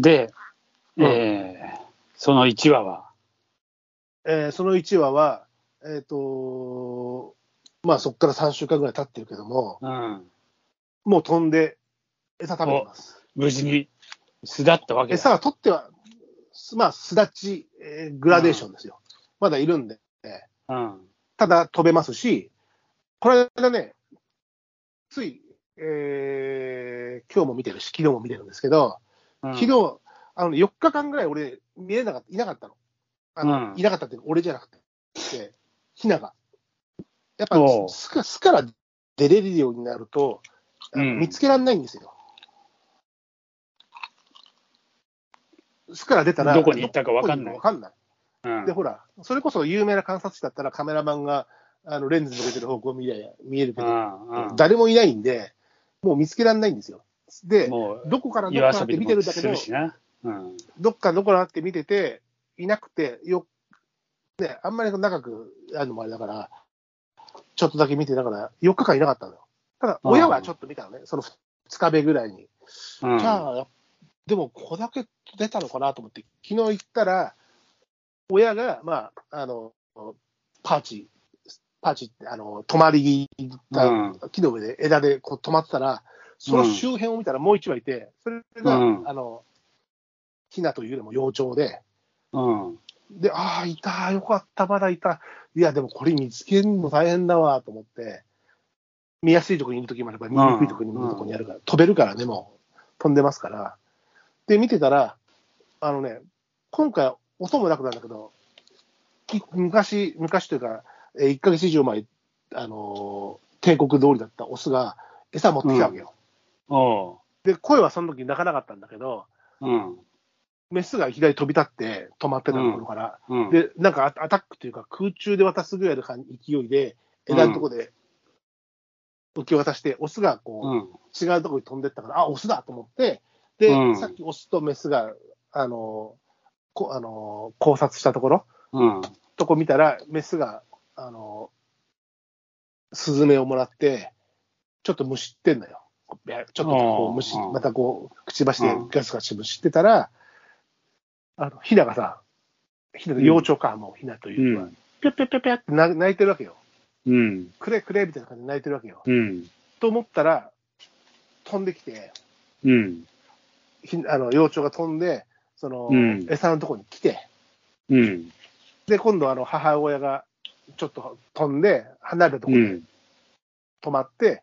で、うんえーその1話は、えーその1話は、えっ、と、まあそこから3週間ぐらい経ってるけども、うん、もう飛んで餌食べてます。無事に巣立ったわけだ。餌は取っては、すまあ、巣立ち、えーグラデーションですよ。まだいるんで、うん。ただ飛べますし、これ間ね、つい、えー今日も見てるし、昨日も見てるんですけど、うん昨日、あの、4日間ぐらい俺、見えなかった、いなかったの。あの、うんいなかったっていうか、俺じゃなくて、でヒナが。やっぱ巣か巣から出れるようになると、見つけられないんですよ。巣から出たら、どこに行ったか分かんない分かんない。うんで、ほら、それこそ有名な観察地だったらカメラマンがあのレンズ向けてる方向を見りゃ見えるけど、うんうん誰もいないんで、もう見つけられないんですよ。で、どこからどこ夜からって見てるんだけど。うん。どっからどこからって見てて、いなくて、よね、あんまり長くやるのもあれだから、ちょっとだけ見て、だから4日間いなかったのよ。ただ、うん親はちょっと見たのね、その2日目ぐらいに。うんじゃあ、でも、ここだけ出たのかなと思って、昨日行ったら、親が、まあ、あの、パーチ、パーチって、あの、泊まり木の上で枝でこう止まってたら、その周辺を見たらもう一羽いて、それが、うんあの、ヒナというよりも幼鳥で、うん。で、ああ、いた、よかった、まだいた。いや、でもこれ見つけるの大変だわ、と思って、見やすいところにいるときもあれば、見にくいところにいるところにあるから、飛べるからね、もう、飛んでますから。で、見てたら、あのね、今回、音もなくなんだけど、き昔、昔というか、えー1ヶ月以上前、あのー帝国通りだったオスが餌持ってきたわけよ。で、声はその時鳴かなかったんだけど、うん。メスが左飛び立って止まってたところから、うん。で、なんかアアタックというか、空中で渡すぐらいの感勢いで、枝のとこで受け渡して、オスがこう、うん。違うところに飛んでったから、あ、オスだと思って、で、うんさっきオスとメスが、あの、こあの考察したところ、うん。とこ見たら、メスが、あの、スズメをもらって、ちょっとむしってんのよ。ちょっとこうむしうん、またこう、くちばしでうんガスガスむしってたら、あの、ヒナがさ、ヒナの幼鳥か、もうヒナとういうか、ん。ぴゃぴゃぴゃぴゃってな泣いてるわけよ。うん。くれくれみたいな感じで泣いてるわけよ。うん。と思ったら、飛んできて、うん。ひあの幼鳥が飛んで、その、うん餌のところに来て、うん。で、今度あの母親がちょっと飛んで、離れたところでうん。止まって、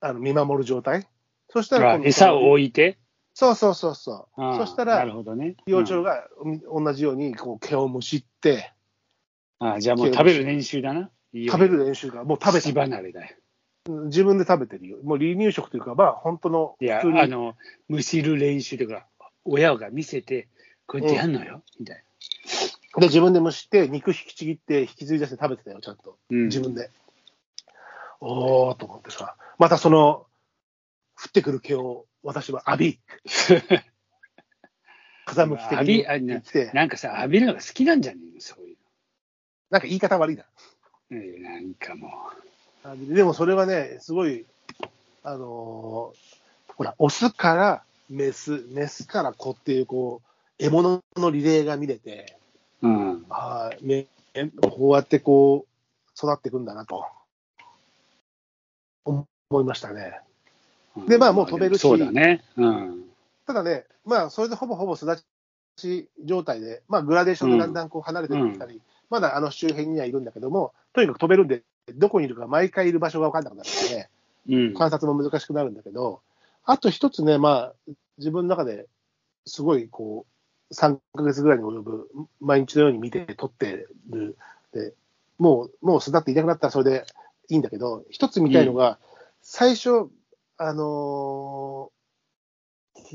あの見守る状態？そしたら餌を置いて？そうそうそうそう。そしたならるほどね。幼鳥がうん同じようにこう毛をむしって、うん。ああじゃあもう食べる練習だな。食べる練習がもう食べ口て離れだよ。自分で食べてるよ。もう離乳食というか、まあ本当のいや、あの、むしる練習というか、親が見せて、こうやってやんのよ、みたいで、自分で蒸して、肉引きちぎって、引きずり出して食べてたよ、ちゃんと。な。うん自分で。おーと思ってさ、またその、降ってくる毛を私は浴び、風向き的に浴びて、なんかさ、浴びるのが好きなんじゃねえの、そういうなんか言い方悪いな。の。えなんかも浴びでもそれはね、すごい、あのーほら、オスからメス、メスから子っていう、こう、獲物のリレーが見れて、う。うん。ああ、めこうやってこう、育っていくんだなと、思いましたね。でまあもう飛べるしそうだね。うん。ただね、まあ、それでほぼほぼ巣立ち状態で、まあ、グラデーションでだんだんこう離れていったり、まだあの周辺にはいるんだけども、とにかく飛べるんで、どこにいるか毎回いる場所が分かんなくなるので、うん。観察も難しくなるんだけど、あと一つね、まあ、自分の中ですごいこう、3ヶ月ぐらいに及ぶ、毎日のように見て撮ってる、でもう、もう巣立っていなくなったらそれでいいんだけど、一つ見たいのが、最初、あのー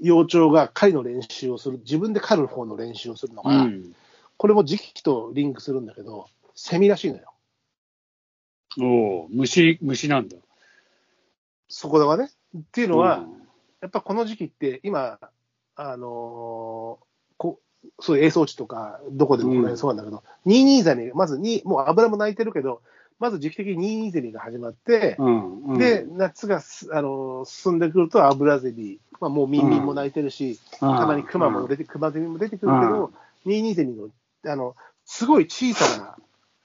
幼鳥が狩りの練習をする、自分で狩る方の練習をするのが、うん。これも時期とリンクするんだけど、セミらしいのよ。おお、虫、虫なんだ。そこがね。っていうのは、うんやっぱこの時期って、今、あのーこそういう映像地とか、どこでもこれそうなんだけど、ニーニーゼミ、まずに、もう油も鳴いてるけど、まず時期的にニーゼミが始まって、うん。うんで、、夏がす、あのー進んでくると油ゼミ、まあ、もうミンミンも鳴いてるし、たまにクマも出て、クマゼミも出てくるけど、ニーニーゼミの、あの、すごい小さな、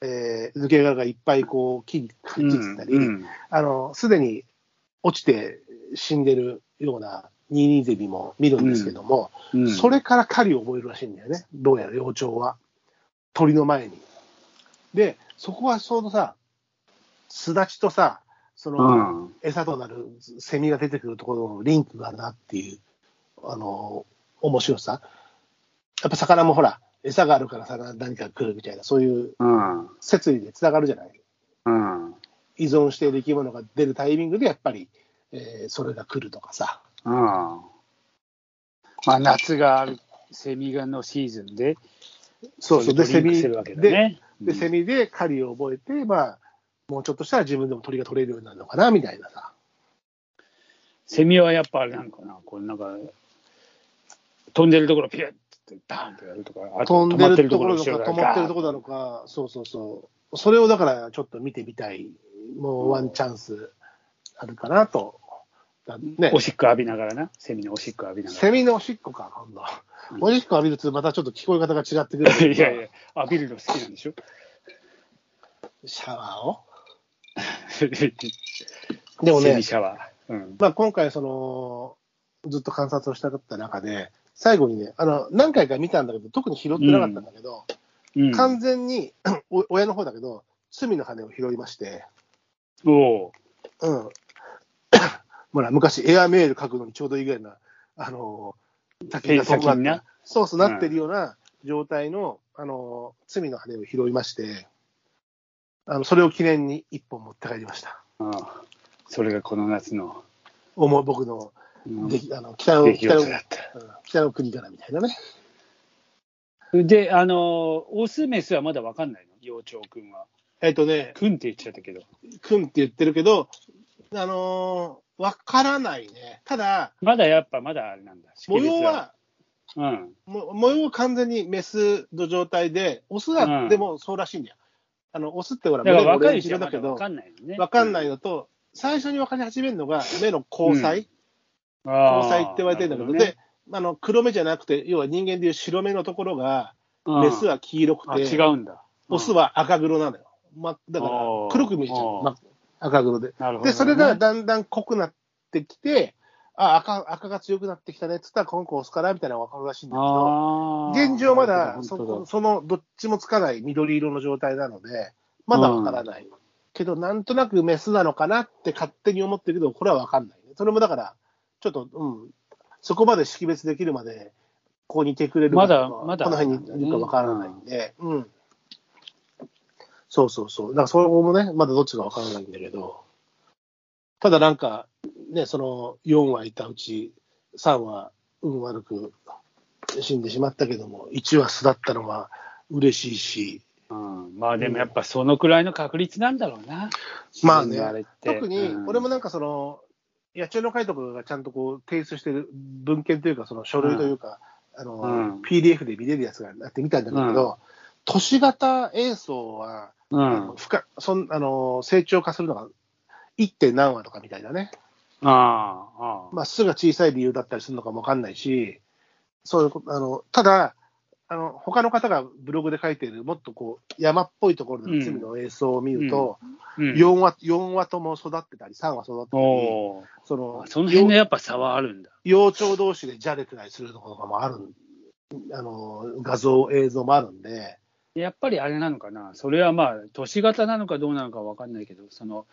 えー、抜け殻がいっぱいこう、木にくっついてたり、あの、すでに落ちて死んでるようなニーニーゼミも見るんですけども、うんうんそれから狩りを覚えるらしいんだよね。どうやら幼鳥は。鳥の前に。で、そこはちょうどさ、巣立ちとさ、その、うん餌となるセミが出てくるところのリンクがあるなっていう、あの、面白さ。やっぱ魚もほら、餌があるから魚何か来るみたいな、そういううん。説理でつながるじゃない。うん。依存している生き物が出るタイミングでやっぱり、えーそれが来るとかさ。うん。まあ、夏がある、セミがのシーズンで、そうそう。で、セミ。で、セミで狩りを覚えて、まあ、もうちょっとしたら自分でも鳥が取れるようになるのかな、みたいなさ。セミはやっぱあれなんかな、こうなんか、飛んでるところピュッてバーンってやるとか、あと飛んでるところなのか、止まってるところなのか、そうそうそう。それをだからちょっと見てみたい。もうワンチャンスあるかなと。だねお。しっこ浴びながらな、セミのおしっこ浴びながセミのおしっこか、今度。おしっこ浴びるとまたちょっと聞こえ方が違ってくるら。いやいや、浴びるの好きなんでしょ？シャワーを？でもね。うん。まあ、今回、その、ずっと観察をしたかった中で、最後にね、あの、何回か見たんだけど、特に拾ってなかったんだけど、うん、完全に、お親の方だけど、罪の羽を拾いまして、おううん。ほら、昔、エアメール書くのにちょうどいいぐらいな、あの、竹がペン先になそうそうなってるような状態の、あの、罪の羽を拾いまして、あの、それを記念に一本持って帰りました。ああそれがこの夏の、思う僕の、うんできあの北の北の北の国からみたいなね。で、あの、オス、メスはまだわかんないの？幼鳥くんは。えっ、とね、くんって言っちゃったけど。くんって言ってるけど、あのーわからないね。ただ、まだやっぱ、まだあれなんだ。模様は、うん。も模様は完全にメスの状態で、オスはでもそうらしいんだよ。あの、オスってほら、だから胸がオレン若い色だけど、わかんないのね。わかんないのと、最初に分かり始めるのが目の交際、ああ交際って言われてるんだけど、で、あの、黒目じゃなくて、要は人間でいう白目のところが、メスは黄色くあて、違うんだ。オスは赤黒なのよ。ま、だから黒く見えちゃう。赤黒で。で、それがだんだん濃くなってきて、あ、赤、赤が強くなってきたねって言ったら、この子押すからみたいなのが分かるらしいんだけど、現状まだそそのどっちもつかない緑色の状態なので、まだ分からない。けど、なんとなくメスなのかなって勝手に思ってるけど、これは分かんないね。それもだから、ちょっと、うん、そこまで識別できるまで、ここにいてくれるかまだまだこの辺にいるか分からないんで、うん。そうそうそう。だからそこもね、まだどっちか分からないんだけど、ただなんか、ね、その4羽いたうち3羽運悪く死んでしまったけども、1羽巣だったのは嬉しいし、うん、まあでもやっぱそのくらいの確率なんだろうな。まあね自然のれって特にうん俺もなんかその、野鳥の会とかがちゃんとこう提出してる文献というか、その書類というか、あのうん PDF で見れるやつがあって見たんだけど、都市型映像は、うん。ふかそんあの成長化するのが 1. 点何話とかみたいなね。ああ。まあ、巣が小さい理由だったりするのかもわかんないし、そういうこと、あの、ただ、あの、他の方がブログで書いている、もっとこう、山っぽいところでの罪の映像を見ると、うん。4話、四話とも育ってたり、3話育ってたり、その、その辺のやっぱ差はあるんだ。幼鳥同士でじゃれてたりするところとかもある、あの、画像、映像もあるんで、やっぱりあれなのかな、それはまあ、都市型なのかどうなのかわかんないけど、その、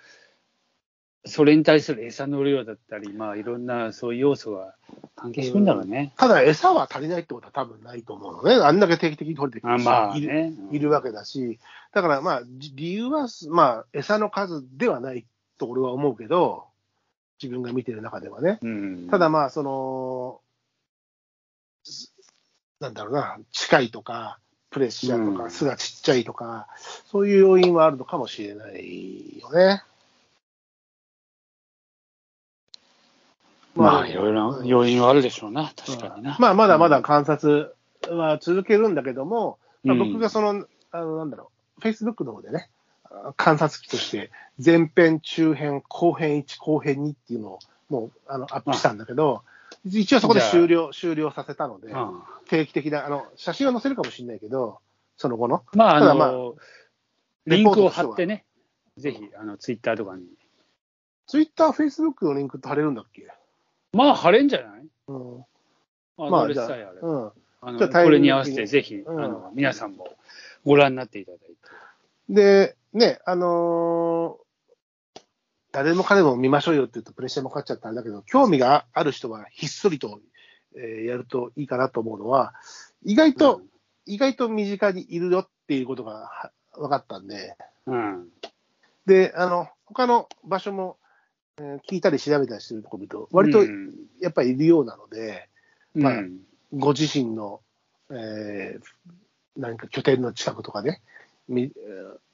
それに対する餌の量だったり、まあ、いろんなそういう要素が関係するんだろうね。ただ餌は足りないってことは多分ないと思うのね。あんだけ定期的に取れてくるまあいるね。いるわけだし、だからまあ、じ理由は、まあ、餌の数ではないと俺は思うけど、自分が見てる中ではね。うん。ただまあ、その、すなんだろうな、近いとか、プレッシャーとか、うん巣がちっちゃいとか、そういう要因はあるのかもしれないよね。まあ、いろいろな要因はあるでしょうな、確かにな。まあ、まだまだ観察は続けるんだけども、まあ、うん。僕がその、あの、なんだろう、Facebook の方でね、あ観察機として、前編、中編、後編1、後編2っていうのを、もう、あの、アップしたんだけど、一応そこで終了、終了させたので、うん。定期的な、あの、写真は載せるかもしれないけど、その後の。まあ、あの、リンクを貼ってね、ぜひ、あの、ツイッターとかに。ツイッター、フェイスブックのリンクって貼れるんだっけ？まあ、貼れんじゃない？うん。あまあ、じゃあ、うん。あのこれに合わせて、ぜひ、うんあの、皆さんもご覧になっていただいて。で、ね、あのー誰も彼も見ましょうよって言うとプレッシャーもかかっちゃったあれだけど、興味がある人はひっそりと、えーやるといいかなと思うのは、意外と、意外と身近にいるよっていうことがは分かったんで、うん。で、あの、他の場所も、えー聞いたり調べたりしてるところ見ると、割とうんやっぱりいるようなので、まあうんご自身の、えー何か拠点の近くとかね、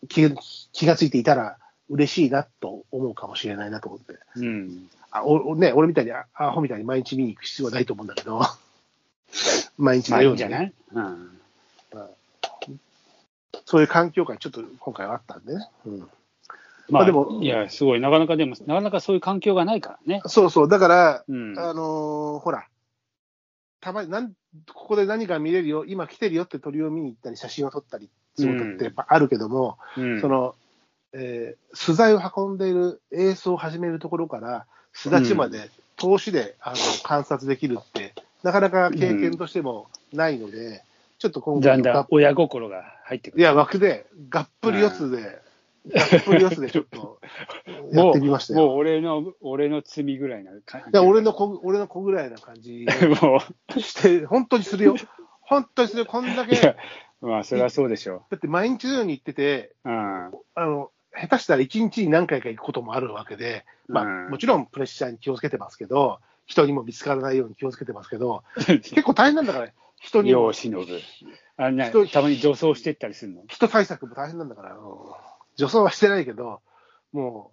気気がついていたら嬉しいなと思うかもしれないなと思って。うん。あおおね、俺みたいにあアホみたいに毎日見に行く必要はないと思うんだけど、毎日のようにね、じゃない？うん。そういう環境がちょっと今回はあったんでね。うん、まあ、まあでもいや、すごい、なかなかでも、なかなかそういう環境がないからね。そうそう、だから、うん。あのーほら、たまになん、ここで何か見れるよ、今来てるよって鳥を見に行ったり、写真を撮ったりすることってやっぱあるけども、うんその、えー取材を運んでいる映像を始めるところから、巣立ちまで投資で、あの観察できるって、なかなか経験としてもないので、ちょっと今回がだんだん親心が入ってくる。いや、枠で、がっぷり四つで、がっぷり四つでちょっと やってみましたよ。もう俺の、俺の罪ぐらいな感じ。いや、俺の子、俺の子ぐらいな感じ もして、本当にするよ。本当にするよ。こんだう、いけ、や、まあ、それはそうでしょだって毎日のように行ってて、う。うん。あの、下手したら一日に何回か行くこともあるわけで、まあ、うんもちろんプレッシャーに気をつけてますけど、人にも見つからないように気をつけてますけど、結構大変なんだから、人にも世を、忍ぶ。あんたまに女装してったりするの？人対策も大変なんだから、うん女装はしてないけど、も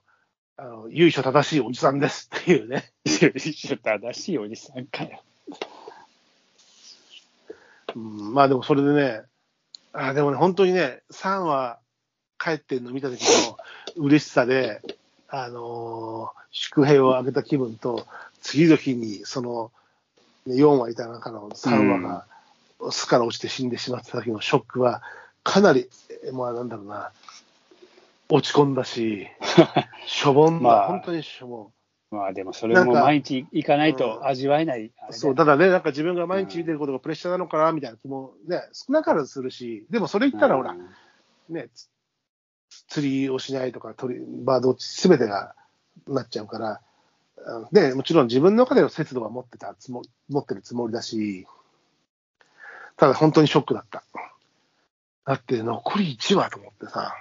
う、あの、由緒正しいおじさんですっていうね。ちょっと正しいおじさんかよ。うん、まあでもそれでね、あでもね、本当にね、3話帰ってるの見た時の嬉しさで、あのー祝平をあげた気分と、次の日にその、ね4話いた中の3話が巣から落ちて死んでしまった時のショックは、かなり、えまあなんだろうな、落ち込んだし、しょぼんだ、まあ本当にしょぼん。まあでもそれも毎日行かないと味わえない。あれだよそう、ただね、なんか自分が毎日見てることがプレッシャーなのかな、みたいな気もね、少なからずするし、でもそれ言ったらほら、うんね、つ釣りをしないとか、鳥バードウォッチすべてがなっちゃうから、で、もちろん自分の中での節度は持ってたつも、持ってるつもりだし、ただ本当にショックだった。だって残り1話と思ってさ、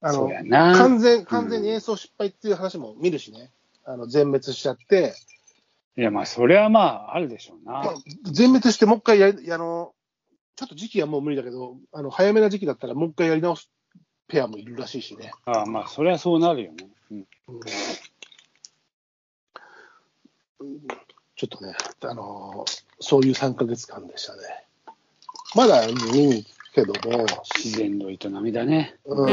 あの。完全、完全に演奏失敗っていう話も見るしね、あの、全滅しちゃって、いや、まあ、それはまあ、あるでしょうなまあ。全滅してもう一回やり、あの、ちょっと時期はもう無理だけど、あの、早めな時期だったらもう一回やり直すペアもいるらしいしね。ああまあ、それはそうなるよね。うんちょっとね、あのそういう3ヶ月間でしたね。まだ見にけども、自然の営みだね。うん